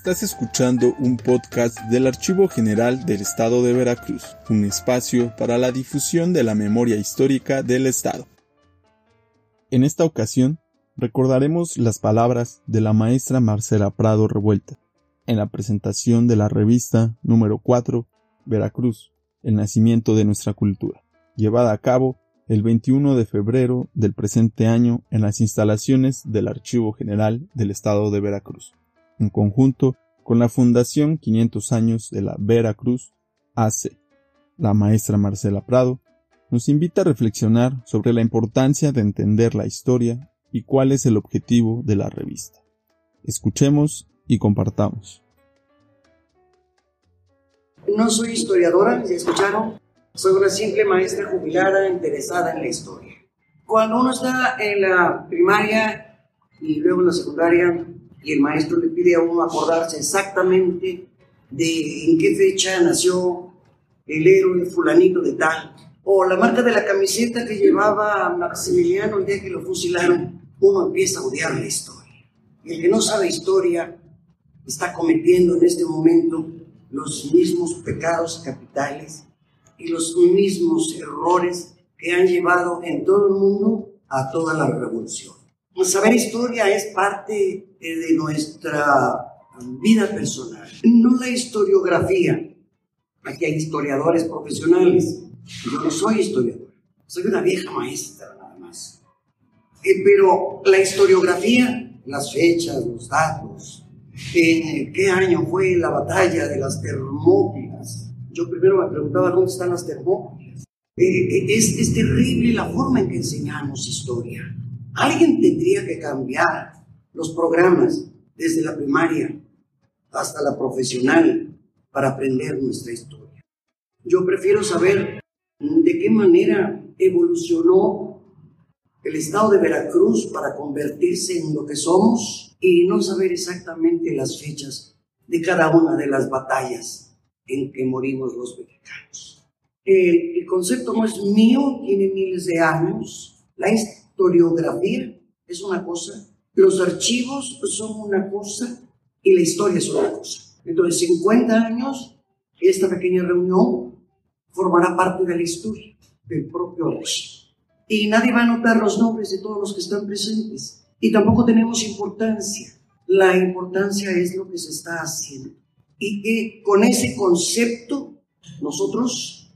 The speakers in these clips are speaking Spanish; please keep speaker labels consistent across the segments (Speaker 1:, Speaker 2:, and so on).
Speaker 1: Estás escuchando un podcast del Archivo General del Estado de Veracruz, un espacio para la difusión de la memoria histórica del Estado. En esta ocasión, recordaremos las palabras de la maestra Marcela Prado Revuelta, en la presentación de la revista número 4, Veracruz, el nacimiento de nuestra cultura, llevada a cabo el 21 de febrero del presente año en las instalaciones del Archivo General del Estado de Veracruz en conjunto con la Fundación 500 años de la Veracruz AC. La maestra Marcela Prado nos invita a reflexionar sobre la importancia de entender la historia y cuál es el objetivo de la revista. Escuchemos y compartamos.
Speaker 2: No soy historiadora, ¿se escucharon? Soy una simple maestra jubilada interesada en la historia. Cuando uno está en la primaria y luego en la secundaria, y el maestro le pide a uno acordarse exactamente de en qué fecha nació el héroe fulanito de tal, o la marca de la camiseta que llevaba Maximiliano el día que lo fusilaron, uno empieza a odiar la historia. Y el que no sabe historia está cometiendo en este momento los mismos pecados capitales y los mismos errores que han llevado en todo el mundo a toda la revolución. Saber historia es parte de nuestra vida personal, no la historiografía. Aquí hay historiadores profesionales. Yo no soy historiador, soy una vieja maestra nada más. Eh, pero la historiografía, las fechas, los datos, en qué año fue la batalla de las Termópilas. Yo primero me preguntaba dónde están las Termópilas. Eh, es, es terrible la forma en que enseñamos historia. Alguien tendría que cambiar los programas desde la primaria hasta la profesional para aprender nuestra historia. Yo prefiero saber de qué manera evolucionó el estado de Veracruz para convertirse en lo que somos y no saber exactamente las fechas de cada una de las batallas en que morimos los mexicanos. El, el concepto no es mío, tiene miles de años. La historiografía es una cosa, los archivos son una cosa y la historia es otra cosa. Entonces, 50 años, esta pequeña reunión formará parte de la historia del propio archivo. Y nadie va a anotar los nombres de todos los que están presentes. Y tampoco tenemos importancia. La importancia es lo que se está haciendo. Y que con ese concepto, nosotros,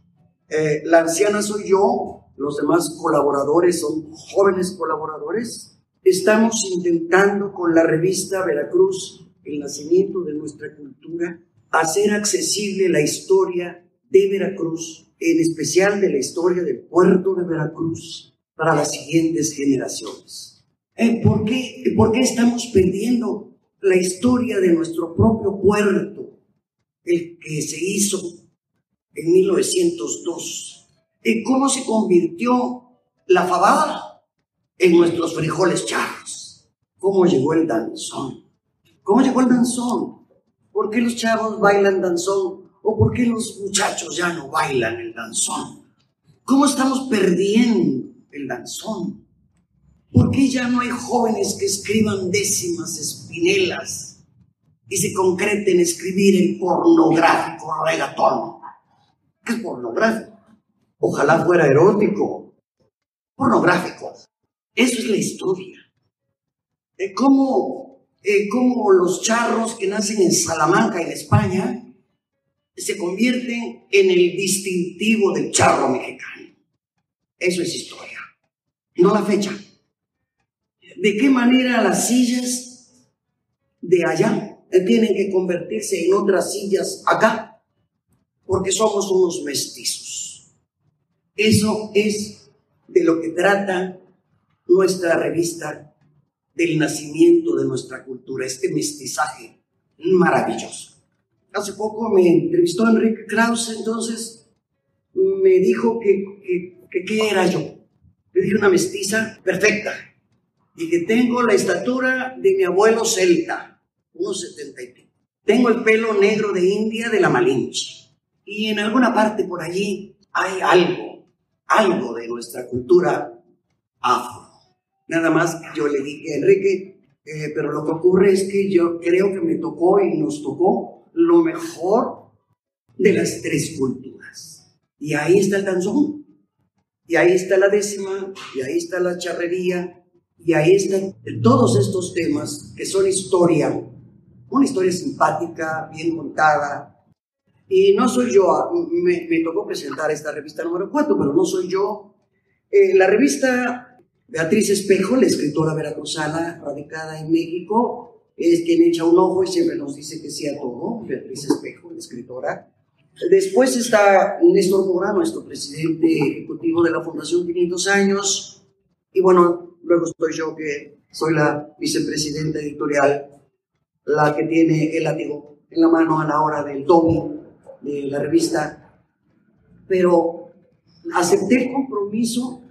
Speaker 2: eh, la anciana soy yo, los demás colaboradores son jóvenes colaboradores. Estamos intentando con la revista Veracruz, el nacimiento de nuestra cultura, hacer accesible la historia de Veracruz, en especial de la historia del puerto de Veracruz, para las siguientes generaciones. Eh, ¿Por qué, ¿Por qué estamos perdiendo la historia de nuestro propio puerto, el que se hizo en 1902? cómo se convirtió la fabada en nuestros frijoles charros. ¿Cómo llegó el danzón? ¿Cómo llegó el danzón? ¿Por qué los chavos bailan danzón? ¿O por qué los muchachos ya no bailan el danzón? ¿Cómo estamos perdiendo el danzón? ¿Por qué ya no hay jóvenes que escriban décimas espinelas y se concreten escribir el pornográfico regatón? ¿Qué es pornográfico? Ojalá fuera erótico, pornográfico. Eso es la historia. De cómo, cómo los charros que nacen en Salamanca, en España, se convierten en el distintivo del charro mexicano. Eso es historia, no la fecha. ¿De qué manera las sillas de allá tienen que convertirse en otras sillas acá? Porque somos unos mestizos. Eso es de lo que trata nuestra revista del nacimiento de nuestra cultura, este mestizaje maravilloso. Hace poco me entrevistó Enrique Krause, entonces me dijo que, qué era yo. Le dije una mestiza perfecta que tengo la estatura de mi abuelo celta, unos Tengo el pelo negro de India de la Malinche y en alguna parte por allí hay algo algo de nuestra cultura afro. Nada más yo le dije, Enrique, Eh, pero lo que ocurre es que yo creo que me tocó y nos tocó lo mejor de las tres culturas. Y ahí está el danzón, y ahí está la décima, y ahí está la charrería, y ahí están todos estos temas que son historia, una historia simpática, bien contada. Y no soy yo, me, me tocó presentar esta revista número 4, pero no soy yo. Eh, la revista Beatriz Espejo, la escritora veracruzana radicada en México, es quien echa un ojo y siempre nos dice que sí a todo. Beatriz Espejo, la escritora. Después está Néstor Mora, nuestro presidente ejecutivo de la Fundación 500 Años. Y bueno, luego estoy yo, que soy la vicepresidenta editorial, la que tiene el látigo en la mano a la hora del tomo de la revista. Pero acepté el compromiso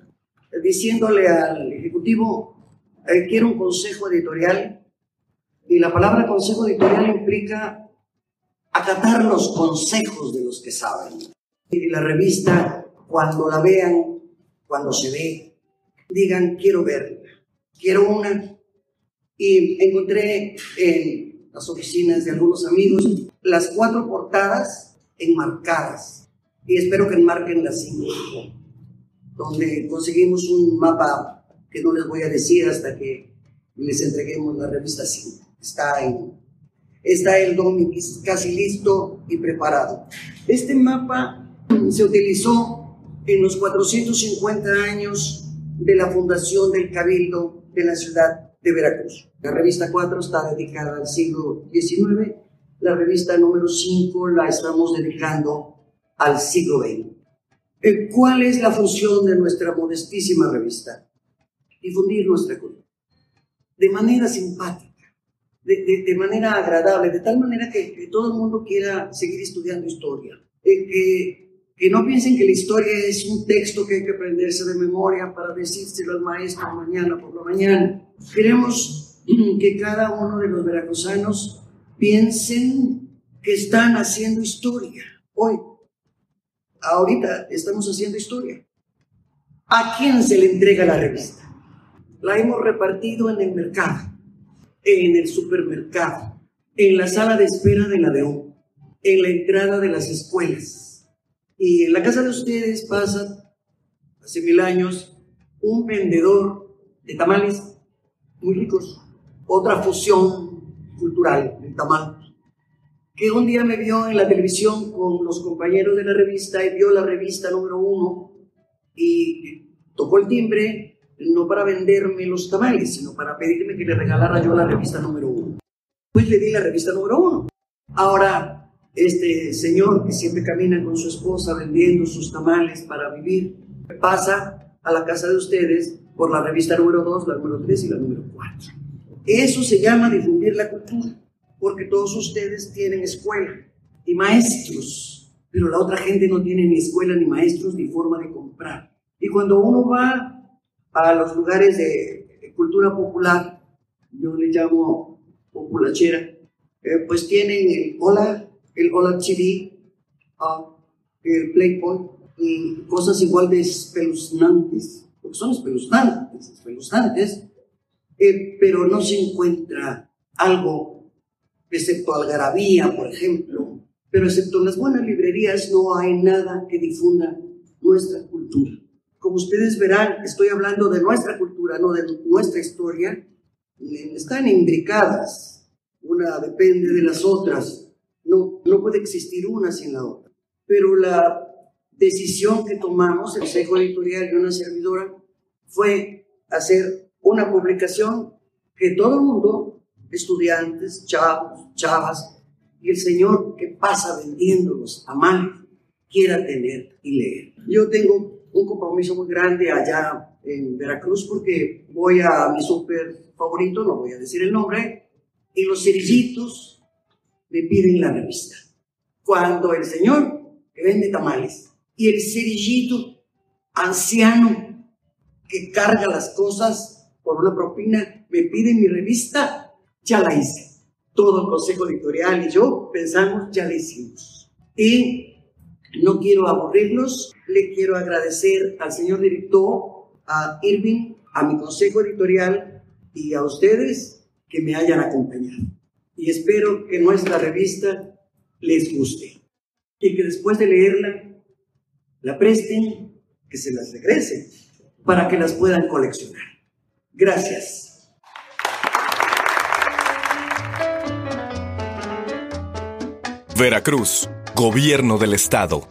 Speaker 2: diciéndole al ejecutivo, eh, quiero un consejo editorial, y la palabra consejo editorial implica acatar los consejos de los que saben. Y la revista, cuando la vean, cuando se ve, digan, quiero verla, quiero una. Y encontré en las oficinas de algunos amigos las cuatro portadas enmarcadas. Y espero que enmarquen las cinco donde conseguimos un mapa que no les voy a decir hasta que les entreguemos la revista 5. Está, en, está el domi casi listo y preparado. Este mapa se utilizó en los 450 años de la fundación del Cabildo de la ciudad de Veracruz. La revista 4 está dedicada al siglo XIX, la revista número 5 la estamos dedicando al siglo XX. ¿Cuál es la función de nuestra modestísima revista? Difundir nuestra cultura. De manera simpática, de, manera agradable, de tal manera que, todo el mundo quiera seguir estudiando historia. Eh, que, que no piensen que la historia es un texto que hay que aprenderse de memoria para decírselo al maestro mañana por la mañana. Queremos que cada uno de los veracruzanos piensen que están haciendo historia hoy ahorita estamos haciendo historia. ¿A quién se le entrega la revista? La hemos repartido en el mercado, en el supermercado, en la sala de espera de la DEO, en la entrada de las escuelas. Y en la casa de ustedes pasa, hace mil años, un vendedor de tamales muy ricos, otra fusión cultural del tamal que un día me vio en la televisión con los compañeros de la revista y vio la revista número uno y tocó el timbre no para venderme los tamales, sino para pedirme que le regalara yo la revista número uno. Pues le di la revista número uno. Ahora, este señor que siempre camina con su esposa vendiendo sus tamales para vivir, pasa a la casa de ustedes por la revista número dos, la número tres y la número cuatro. Eso se llama difundir la cultura porque todos ustedes tienen escuela y maestros, pero la otra gente no tiene ni escuela, ni maestros, ni forma de comprar. Y cuando uno va a los lugares de cultura popular, yo le llamo populachera, eh, pues tienen el Hola, el Hola TV, ah, el Playboy y cosas igual de espeluznantes, porque son espeluznantes, espeluznantes, eh, pero no se encuentra algo excepto Algarabía, por ejemplo, pero excepto en las buenas librerías no hay nada que difunda nuestra cultura. Como ustedes verán, estoy hablando de nuestra cultura, no de nuestra historia. Están imbricadas, una depende de las otras, no, no puede existir una sin la otra. Pero la decisión que tomamos, el Consejo Editorial y una servidora, fue hacer una publicación que todo el mundo estudiantes, chavos, chavas, y el Señor que pasa vendiendo los tamales quiera tener y leer. Yo tengo un compromiso muy grande allá en Veracruz porque voy a mi súper favorito, no voy a decir el nombre, y los cerillitos me piden la revista. Cuando el señor que vende tamales y el cerillito anciano que carga las cosas por una propina me piden mi revista, ya la hice. Todo el consejo editorial y yo pensamos, ya la hicimos. Y no quiero aburrirlos, le quiero agradecer al señor director, a Irving, a mi consejo editorial y a ustedes que me hayan acompañado. Y espero que nuestra revista les guste y que después de leerla la presten, que se las regresen para que las puedan coleccionar. Gracias.
Speaker 3: Veracruz, Gobierno del Estado.